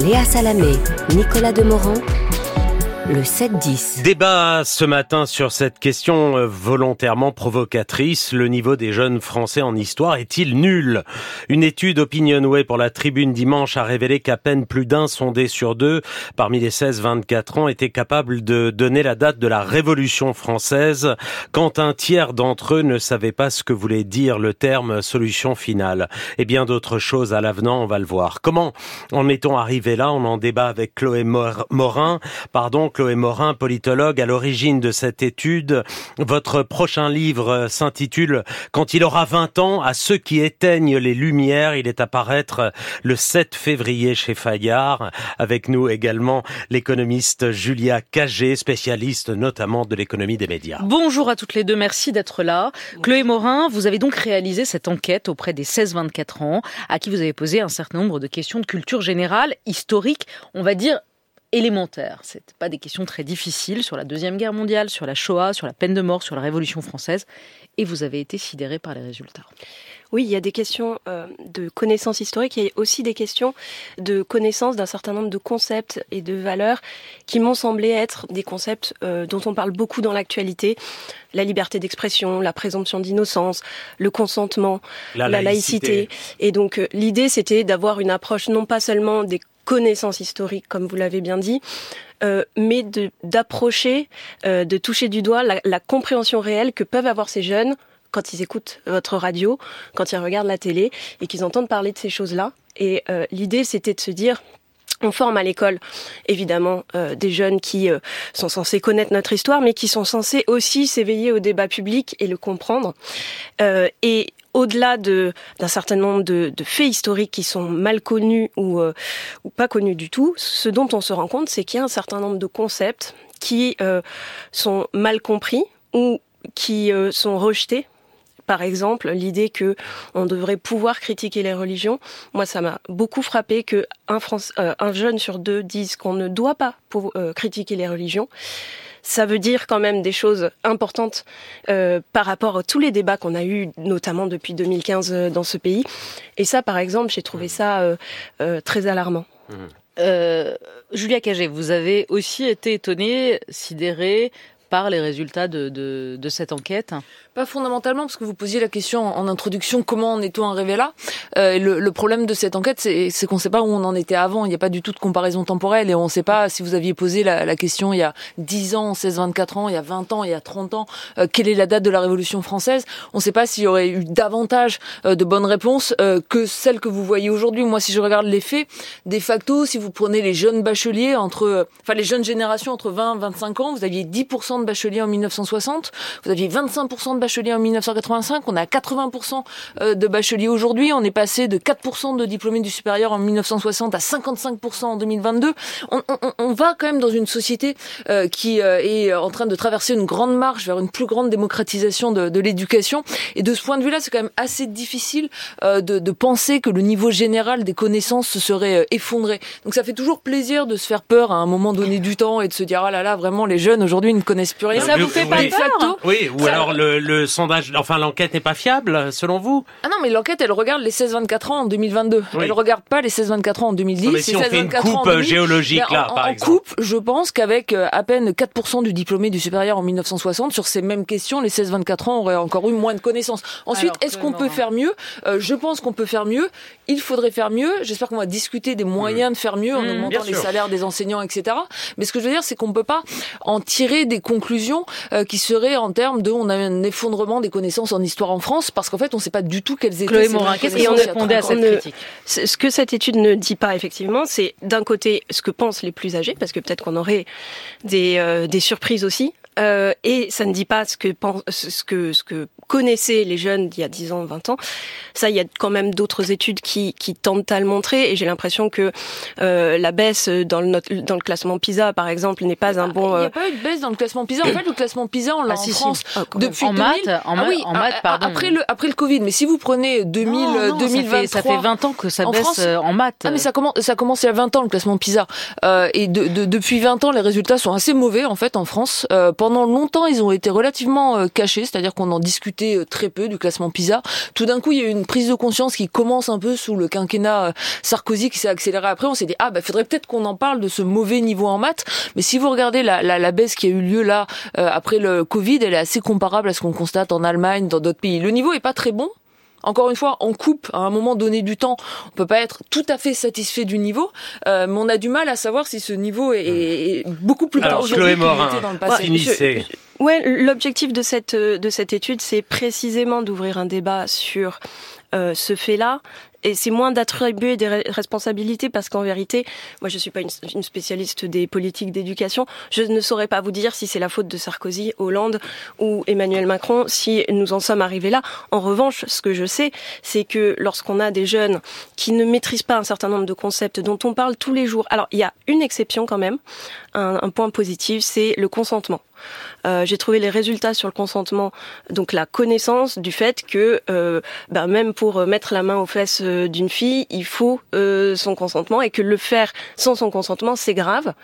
Léa Salamé, Nicolas Demorand, le 7-10. Débat ce matin sur cette question euh, volontairement provocatrice. Le niveau des jeunes Français en histoire est-il nul? Une étude Opinionway pour la tribune dimanche a révélé qu'à peine plus d'un sondé sur deux parmi les 16-24 ans était capable de donner la date de la Révolution française quand un tiers d'entre eux ne savait pas ce que voulait dire le terme solution finale. Et bien d'autres choses à l'avenant, on va le voir. Comment en est-on arrivé là? On en débat avec Chloé Morin. Pardon, Chloé Morin, politologue, à l'origine de cette étude. Votre prochain livre s'intitule Quand il aura 20 ans, à ceux qui éteignent les lumières. Il est à paraître le 7 février chez Fayard. Avec nous également l'économiste Julia Cagé, spécialiste notamment de l'économie des médias. Bonjour à toutes les deux, merci d'être là. Chloé Morin, vous avez donc réalisé cette enquête auprès des 16-24 ans, à qui vous avez posé un certain nombre de questions de culture générale, historique, on va dire élémentaires. C'est pas des questions très difficiles sur la Deuxième Guerre mondiale, sur la Shoah, sur la peine de mort, sur la Révolution française. Et vous avez été sidéré par les résultats. Oui, il y a des questions euh, de connaissances historiques, il y a aussi des questions de connaissance d'un certain nombre de concepts et de valeurs qui m'ont semblé être des concepts euh, dont on parle beaucoup dans l'actualité. La liberté d'expression, la présomption d'innocence, le consentement, la, laïcité. Et donc euh, l'idée, c'était d'avoir une approche non pas seulement des connaissance historique, comme vous l'avez bien dit, euh, mais d'approcher, euh, de, toucher du doigt la, compréhension réelle que peuvent avoir ces jeunes quand ils écoutent votre radio, quand ils regardent la télé et qu'ils entendent parler de ces choses-là. Et euh, l'idée, c'était de se dire, on forme à l'école, évidemment, des jeunes qui sont censés connaître notre histoire, mais qui sont censés aussi s'éveiller au débat public et le comprendre. et au-delà de, d'un certain nombre de, faits historiques qui sont mal connus ou, euh, ou pas connus du tout, ce dont on se rend compte, c'est qu'il y a un certain nombre de concepts qui euh, sont mal compris ou qui euh, sont rejetés par exemple, l'idée que on devrait pouvoir critiquer les religions. Moi, ça m'a beaucoup frappé que un, un, jeune sur deux dise qu'on ne doit pas critiquer les religions ça veut dire quand même des choses importantes euh, par rapport à tous les débats qu'on a eus, notamment depuis 2015 euh, dans ce pays. Et ça, par exemple, j'ai trouvé ça euh, très alarmant. Mmh. Julia Cagé, vous avez aussi été étonnée, sidérée par les résultats de, cette enquête pas fondamentalement, parce que vous posiez la question en introduction, comment en est-on arrivé là euh, le, le, problème de cette enquête, c'est qu'on ne sait pas où on en était avant. Il n'y a pas du tout de comparaison temporelle et on ne sait pas si vous aviez posé la, la, question il y a 10 ans, 16, 24 ans, il y a 20 ans, il y a 30 ans, euh, quelle est la date de la Révolution française On ne sait pas s'il y aurait eu davantage euh, de bonnes réponses euh, que celles que vous voyez aujourd'hui. Moi, si je regarde les faits, de facto, si vous prenez les jeunes bacheliers entre, enfin les jeunes générations entre 20 et 25 ans, vous aviez 10% de bacheliers en 1960, vous aviez 25% de bacheliers en 1985, on a 80% euh, de bacheliers aujourd'hui, on est passé de 4% de diplômés du supérieur en 1960 à 55% en 2022. On, va quand même dans une société euh, qui euh, est en train de traverser une grande marche vers une plus grande démocratisation de, l'éducation. Et de ce point de vue-là, c'est quand même assez difficile de, de, penser que le niveau général des connaissances se serait effondré. Donc ça fait toujours plaisir de se faire peur à un moment donné du temps et de se dire ah là là vraiment les jeunes aujourd'hui ne connaissent plus rien. ça vous fait pas peur Oui, ou alors le, le sondage, enfin l'enquête n'est pas fiable, selon vous? Ah non, mais l'enquête, elle regarde les 16-24 ans en 2022. Elle Elle regarde pas les 16-24 ans en 2010. mais si on fait une coupe géologique là, en, par en coupe, je pense qu'avec euh, à peine 4% du diplômé du supérieur en 1960, sur ces mêmes questions, les 16-24 ans auraient encore eu moins de connaissances. Ensuite, est-ce qu'on peut faire mieux? Euh, Je pense qu'on peut faire mieux. Il faudrait faire mieux. J'espère qu'on va discuter des moyens mmh. de faire mieux en mmh, augmentant les salaires des enseignants, etc. Mais ce que je veux dire, c'est qu'on peut pas en tirer des conclusions euh, qui seraient en termes de on a un effondrement des connaissances en histoire en France parce qu'en fait, on ne sait pas du tout quelles étaient Chloé Morin, qu'est-ce qu'on répondait à cette critique Ce que cette étude ne dit pas effectivement, c'est d'un côté ce que pensent les plus âgés, parce que peut-être qu'on aurait des, euh, des surprises aussi. Euh, et ça ne dit pas ce que, ce que, ce que connaissaient les jeunes d'il y a 10 ans, 20 ans. Ça, il y a quand même d'autres études qui, qui tentent à le montrer. Et j'ai l'impression que euh, la baisse dans le, dans le classement PISA, par exemple, n'est pas un bon... Il n'y a euh, pas eu de baisse dans le classement PISA. En fait, le classement PISA, on l'a ah, en France ah, depuis en 2000. Maths, en, ah, oui, en maths, pardon. Après le, après le Covid. Mais si vous prenez 2000, non, 2023... Ça fait, ça fait 20 ans que ça baisse France, euh, en maths. Ah, mais ça commence, ça commence il y a 20 ans, le classement PISA. Euh, et de, de, depuis 20 ans, les résultats sont assez mauvais, en fait, en France. Euh, pendant longtemps, ils ont été relativement cachés, c'est-à-dire qu'on en discutait très peu du classement PISA. Tout d'un coup, il y a eu une prise de conscience qui commence un peu sous le quinquennat Sarkozy qui s'est accéléré après. On s'est dit ah bah faudrait peut-être qu'on en parle de ce mauvais niveau en maths. Mais si vous regardez la, baisse qui a eu lieu là après le Covid, elle est assez comparable à ce qu'on constate en Allemagne, dans d'autres pays. Le niveau est pas très bon, encore une fois, on coupe à un moment donné du temps. On peut pas être tout à fait satisfait du niveau, euh, mais on a du mal à savoir si ce niveau est, beaucoup plus bas aujourd'hui qu'il était dans le passé. Ouais, l'objectif de cette de cette étude, c'est précisément d'ouvrir un débat sur euh, ce fait-là, et c'est moins d'attribuer des responsabilités parce qu'en vérité, moi je suis pas une, spécialiste des politiques d'éducation, je ne saurais pas vous dire si c'est la faute de Sarkozy, Hollande ou Emmanuel Macron si nous en sommes arrivés là. En revanche, ce que je sais, c'est que lorsqu'on a des jeunes qui ne maîtrisent pas un certain nombre de concepts dont on parle tous les jours, alors il y a une exception quand même, un, point positif, c'est le consentement. Euh, j'ai trouvé les résultats sur le consentement, donc la connaissance du fait que euh, bah, même pour mettre la main aux fesses d'une fille, il faut euh, son consentement et que le faire sans son consentement, c'est grave.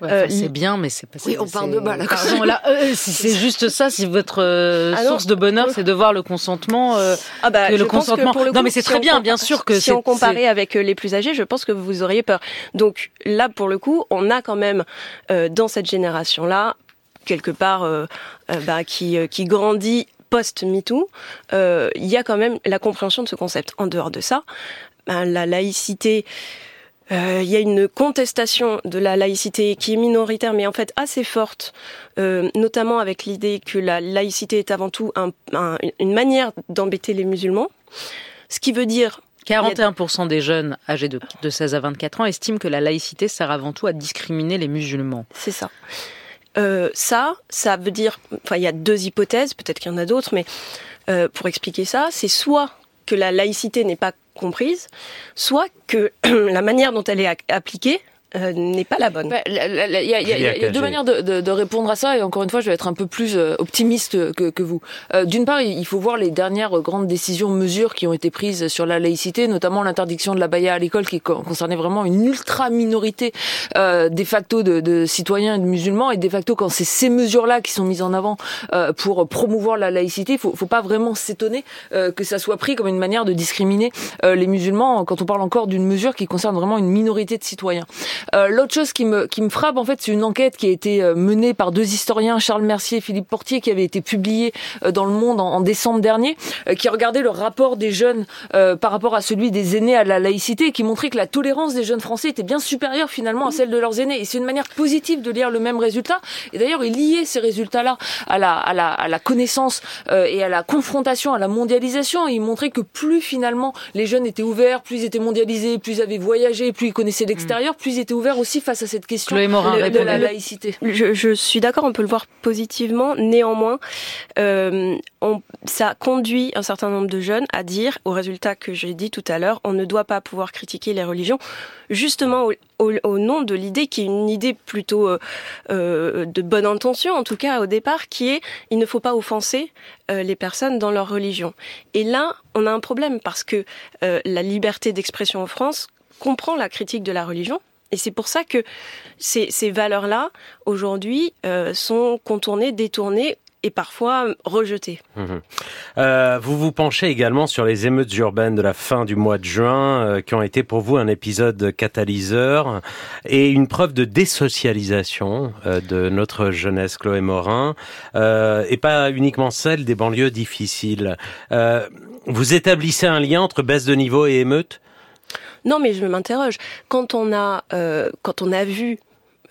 Ouais, c'est bien, mais c'est pas. Oui, on parle de bas là. là si c'est juste ça, si votre ah source de bonheur, c'est de voir le consentement, ah bah, le consentement. le non, mais c'est très bien, bien sûr que si on comparait avec les plus âgés, je pense que vous auriez peur. Donc là, pour le coup, on a quand même dans cette génération-là quelque part euh, euh, bah, qui, euh, qui grandit post-MeToo, il y a quand même la compréhension de ce concept. En dehors de ça, ben, la laïcité, il y a une contestation de la laïcité qui est minoritaire, mais en fait assez forte, notamment avec l'idée que la laïcité est avant tout une manière d'embêter les musulmans. Ce qui veut dire 41% des jeunes âgés de, de 16 à 24 ans estiment que la laïcité sert avant tout à discriminer les musulmans. C'est ça. Euh, ça, ça veut dire, enfin, il y a deux hypothèses, peut-être qu'il y en a d'autres, mais euh, pour expliquer ça, c'est soit que la laïcité n'est pas comprise, soit que la manière dont elle est appliquée euh, n'est pas la bonne. Il y, a, deux manières de, répondre à ça, et encore une fois, je vais être un peu plus euh, optimiste que, vous. Euh, d'une part, il faut voir les dernières grandes décisions, mesures qui ont été prises sur la laïcité, notamment l'interdiction de la baya à l'école, qui concernait vraiment une ultra minorité de facto de, citoyens et de musulmans, et de facto quand c'est ces mesures-là qui sont mises en avant pour promouvoir la laïcité, il faut, faut pas vraiment s'étonner que ça soit pris comme une manière de discriminer les musulmans quand on parle encore d'une mesure qui concerne vraiment une minorité de citoyens. Euh, l'autre chose qui me, qui me frappe, en fait, c'est une enquête qui a été euh, menée par deux historiens, Charles Mercier et Philippe Portier, qui avait été publiée euh, dans Le Monde en, décembre dernier, qui regardait le rapport des jeunes par rapport à celui des aînés à la laïcité et qui montrait que la tolérance des jeunes Français était bien supérieure finalement à celle de leurs aînés. Et c'est une manière positive de lire le même résultat. Et d'ailleurs, il liait ces résultats-là à la, à, la, à la connaissance et à la confrontation, à la mondialisation. Et il montrait que plus finalement les jeunes étaient ouverts, plus ils étaient mondialisés, plus ils avaient voyagé, plus ils connaissaient l'extérieur, plus ils étaient ouvert aussi face à cette question de, la laïcité. Je, suis d'accord, on peut le voir positivement. Néanmoins, euh, on, ça conduit un certain nombre de jeunes à dire, au résultat que j'ai dit tout à l'heure, on ne doit pas pouvoir critiquer les religions, justement au, nom de l'idée qui est une idée plutôt euh, euh, de bonne intention, en tout cas au départ, qui est il ne faut pas offenser les personnes dans leur religion. Et là, on a un problème parce que la liberté d'expression en France comprend la critique de la religion, et c'est pour ça que ces, valeurs-là, aujourd'hui, euh, sont contournées, détournées et parfois rejetées. Mhm. Euh, vous vous penchez également sur les émeutes urbaines de la fin du mois de juin, euh, qui ont été pour vous un épisode catalyseur et une preuve de désocialisation de notre jeunesse, Chloé Morin, et pas uniquement celle des banlieues difficiles. vous établissez un lien entre baisse de niveau et émeutes? Non, mais je m'interroge. Quand on a, euh, vu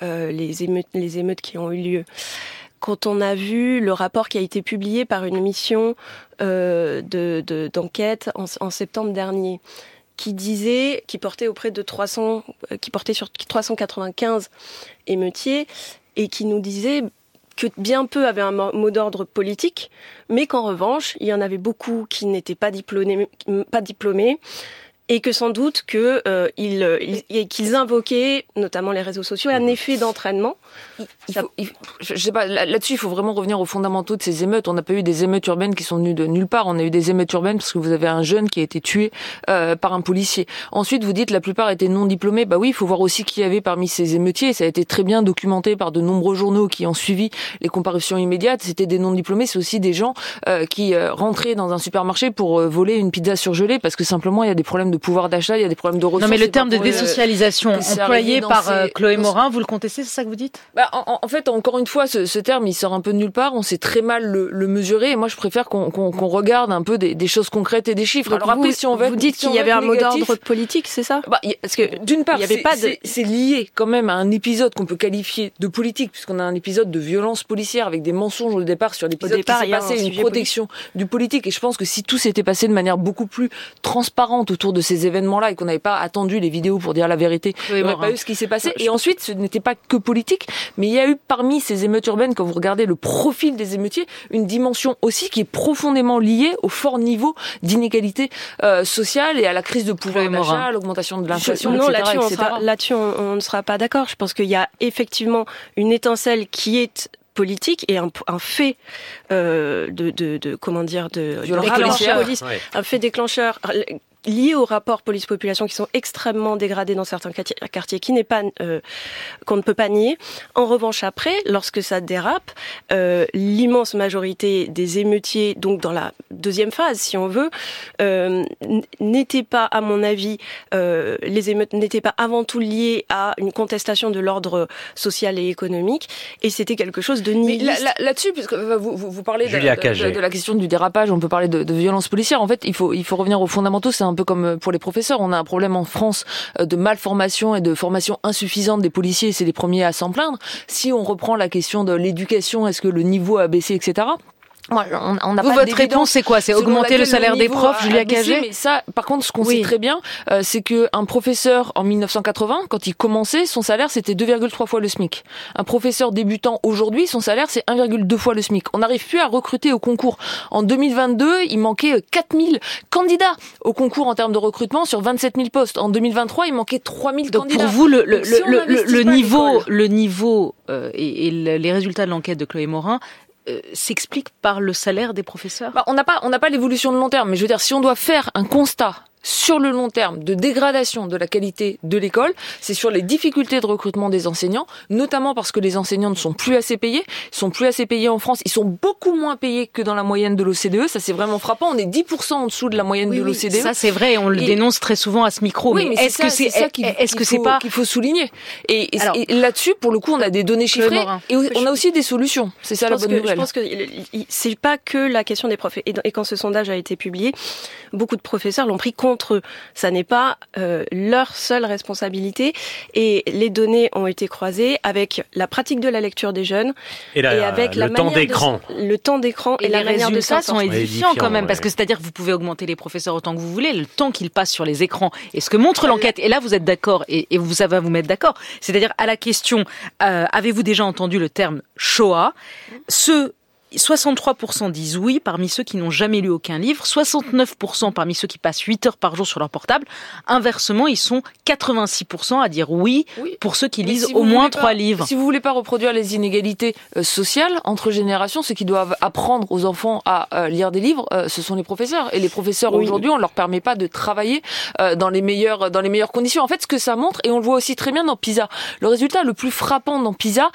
euh, les, émeutes, qui ont eu lieu, quand on a vu le rapport qui a été publié par une mission euh, de, d'enquête en, en, septembre dernier, qui disait, qui portait auprès de 300, qui portait sur 395 émeutiers, et qui nous disait que bien peu avaient un mot d'ordre politique, mais qu'en revanche, il y en avait beaucoup qui n'étaient pas diplômés et que sans doute que euh, ils, qu'ils invoquaient notamment les réseaux sociaux un effet d'entraînement. Je sais pas là-dessus, il faut vraiment revenir aux fondamentaux de ces émeutes. On n'a pas eu des émeutes urbaines qui sont venues de nulle part. On a eu des émeutes urbaines parce que vous avez un jeune qui a été tué euh, par un policier. Ensuite, vous dites la plupart étaient non diplômés. Bah oui, il faut voir aussi qui y avait parmi ces émeutiers. Ça a été très bien documenté par de nombreux journaux qui ont suivi les comparutions immédiates. C'était des non diplômés, c'est aussi des gens euh, qui euh, rentraient dans un supermarché pour euh, voler une pizza surgelée parce que simplement il y a des problèmes de pouvoir d'achat, il y a des problèmes de ressources. Non mais le terme de désocialisation employé par Chloé Morin, vous le contestez, c'est ça que vous dites? Bah, en, fait, encore une fois, ce, ce, terme, il sort un peu de nulle part. On sait très mal le, le mesurer. Et moi, je préfère qu'on regarde un peu des, des, choses concrètes et des chiffres. Alors après, si on veut, vous dites qu'il y avait un mot d'ordre politique, c'est ça? Bah, Parce que d'une part, c'est lié quand même à un épisode qu'on peut qualifier de politique, puisqu'on a un épisode de violence policière avec des mensonges au départ sur l'épisode qui s'est passé, une protection du politique. Et je pense que si tout s'était passé de manière beaucoup plus transparente autour de ces événements-là et qu'on n'avait pas attendu les vidéos pour dire la vérité, il n'y aurait pas eu ce qui s'est passé. Et ensuite, ce n'était pas que politique, mais il y a eu parmi ces émeutes urbaines, quand vous regardez le profil des émeutiers, une dimension aussi qui est profondément liée au fort niveau d'inégalité euh, sociale et à la crise de pouvoir d'achat, à l'augmentation de l'inflation, Non, là-dessus, on, ne sera pas d'accord. Je pense qu'il y a effectivement une étincelle qui est politique et un, fait euh, de, de, comment dire de, de un fait déclencheur liés au rapport police-population qui sont extrêmement dégradés dans certains quartiers, qui n'est pas euh, qu'on ne peut pas nier. En revanche, après, lorsque ça dérape, euh, l'immense majorité des émeutiers, donc dans la deuxième phase, si on veut, euh, n'étaient pas, à mon avis, euh, les émeutes n'étaient pas avant tout liées à une contestation de l'ordre social et économique, et c'était quelque chose de nihiliste. Là-dessus, puisque vous, vous, vous parlez de, de, de, la question du dérapage, on peut parler de, de violence policière. En fait, il faut il faut revenir aux fondamentaux. C'est un peu comme euh, pour les professeurs. On a un problème en France euh, de malformation et de formation insuffisante des policiers. C'est les premiers à s'en plaindre. Si on reprend la question de l'éducation, est-ce que le niveau a baissé, etc on, on Vous, votre réponse, c'est quoi? C'est augmenter le salaire des profs, Julia Cagé? Mais ça, par contre, ce qu'on sait très bien, euh, c'est que un professeur en 1980, quand il commençait, son salaire c'était 2,3 fois le SMIC. Un professeur débutant aujourd'hui, son salaire c'est 1,2 fois le SMIC. On n'arrive plus à recruter au concours. En 2022, il manquait 4000 candidats au concours en termes de recrutement sur 27 000 postes. En 2023, il manquait 3000 Donc candidats. Pour vous, le, le, le, le niveau, le niveau euh, et, et les résultats de l'enquête de Chloé Morin euh, s'explique par le salaire des professeurs? Bah, On n'a pas, on n'a pas l'évolution de long terme, mais je veux dire, si on doit faire un constat sur le long terme de dégradation de la qualité de l'école, c'est sur les difficultés de recrutement des enseignants, notamment parce que les enseignants ne sont plus assez payés, sont plus assez payés en France, ils sont beaucoup moins payés que dans la moyenne de l'OCDE, ça c'est vraiment frappant, on est 10% en dessous de la moyenne de l'OCDE. ça c'est vrai, on le dénonce très souvent à ce micro, mais, est-ce que c'est ça pas qu'il faut souligner Et, là-dessus pour le coup, on a des données chiffrées et on a aussi des solutions. C'est ça la bonne nouvelle. Je pense que c'est pas que la question des profs et quand ce sondage a été publié, beaucoup de professeurs l'ont pris compte contre eux. Ça n'est pas euh, leur seule responsabilité. Et les données ont été croisées avec la pratique de la lecture des jeunes et, avec le temps d'écran. Le temps d'écran et, les résultats sont édifiants quand même, parce que c'est-à-dire que vous pouvez augmenter les professeurs autant que vous voulez, le temps qu'ils passent sur les écrans. Et ce que montre l'enquête, et là vous êtes d'accord, et, vous savez vous mettre d'accord, c'est-à-dire à la question, euh, avez-vous déjà entendu le terme Shoah? Ceux 63% disent oui parmi ceux qui n'ont jamais lu aucun livre, 69% parmi ceux qui passent 8 heures par jour sur leur portable. Inversement, ils sont 86% à dire oui, pour ceux qui lisent au moins 3 livres. Si vous voulez pas reproduire les inégalités euh, sociales entre générations, ceux qui doivent apprendre aux enfants à euh, lire des livres, euh, ce sont les professeurs. Et les professeurs aujourd'hui, on leur permet pas de travailler dans les meilleures dans les meilleures conditions. En fait, ce que ça montre, et on le voit aussi très bien dans PISA, le résultat le plus frappant dans PISA,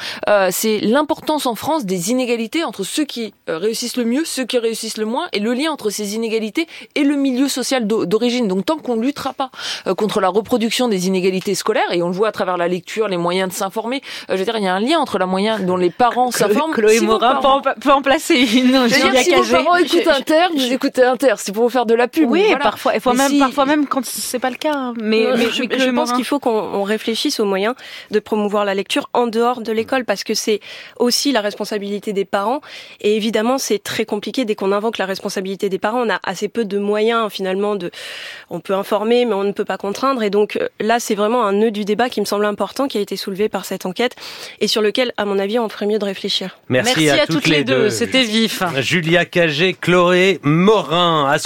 c'est l'importance en France des inégalités entre ceux qui euh, réussissent le mieux, ceux qui réussissent le moins, et le lien entre ces inégalités et le milieu social d'origine. Donc tant qu'on ne luttera pas euh, contre la reproduction des inégalités scolaires, et on le voit à travers la lecture, les moyens de s'informer, euh, je veux dire, il y a un lien entre la moyen dont les parents s'informent. Chloé Morin peut, en, placer une. si vos parents écoutent Inter, vous écoutez Inter, c'est pour vous faire de la pub. Oui, parfois, et même, parfois même quand c'est pas le cas. Mais, mais, je, pense qu'il faut qu'on réfléchisse aux moyens de promouvoir la lecture en dehors de l'école, parce que c'est aussi la responsabilité des parents, et évidemment c'est très compliqué dès qu'on invoque la responsabilité des parents. On a assez peu de moyens finalement de. On peut informer, mais on ne peut pas contraindre. Et donc euh, là, c'est vraiment un nœud du débat qui me semble important, qui a été soulevé par cette enquête et sur lequel, à mon avis, on ferait mieux de réfléchir. Merci, à, toutes, les deux. C'était vif. Julia Cagé, Chloé Morin.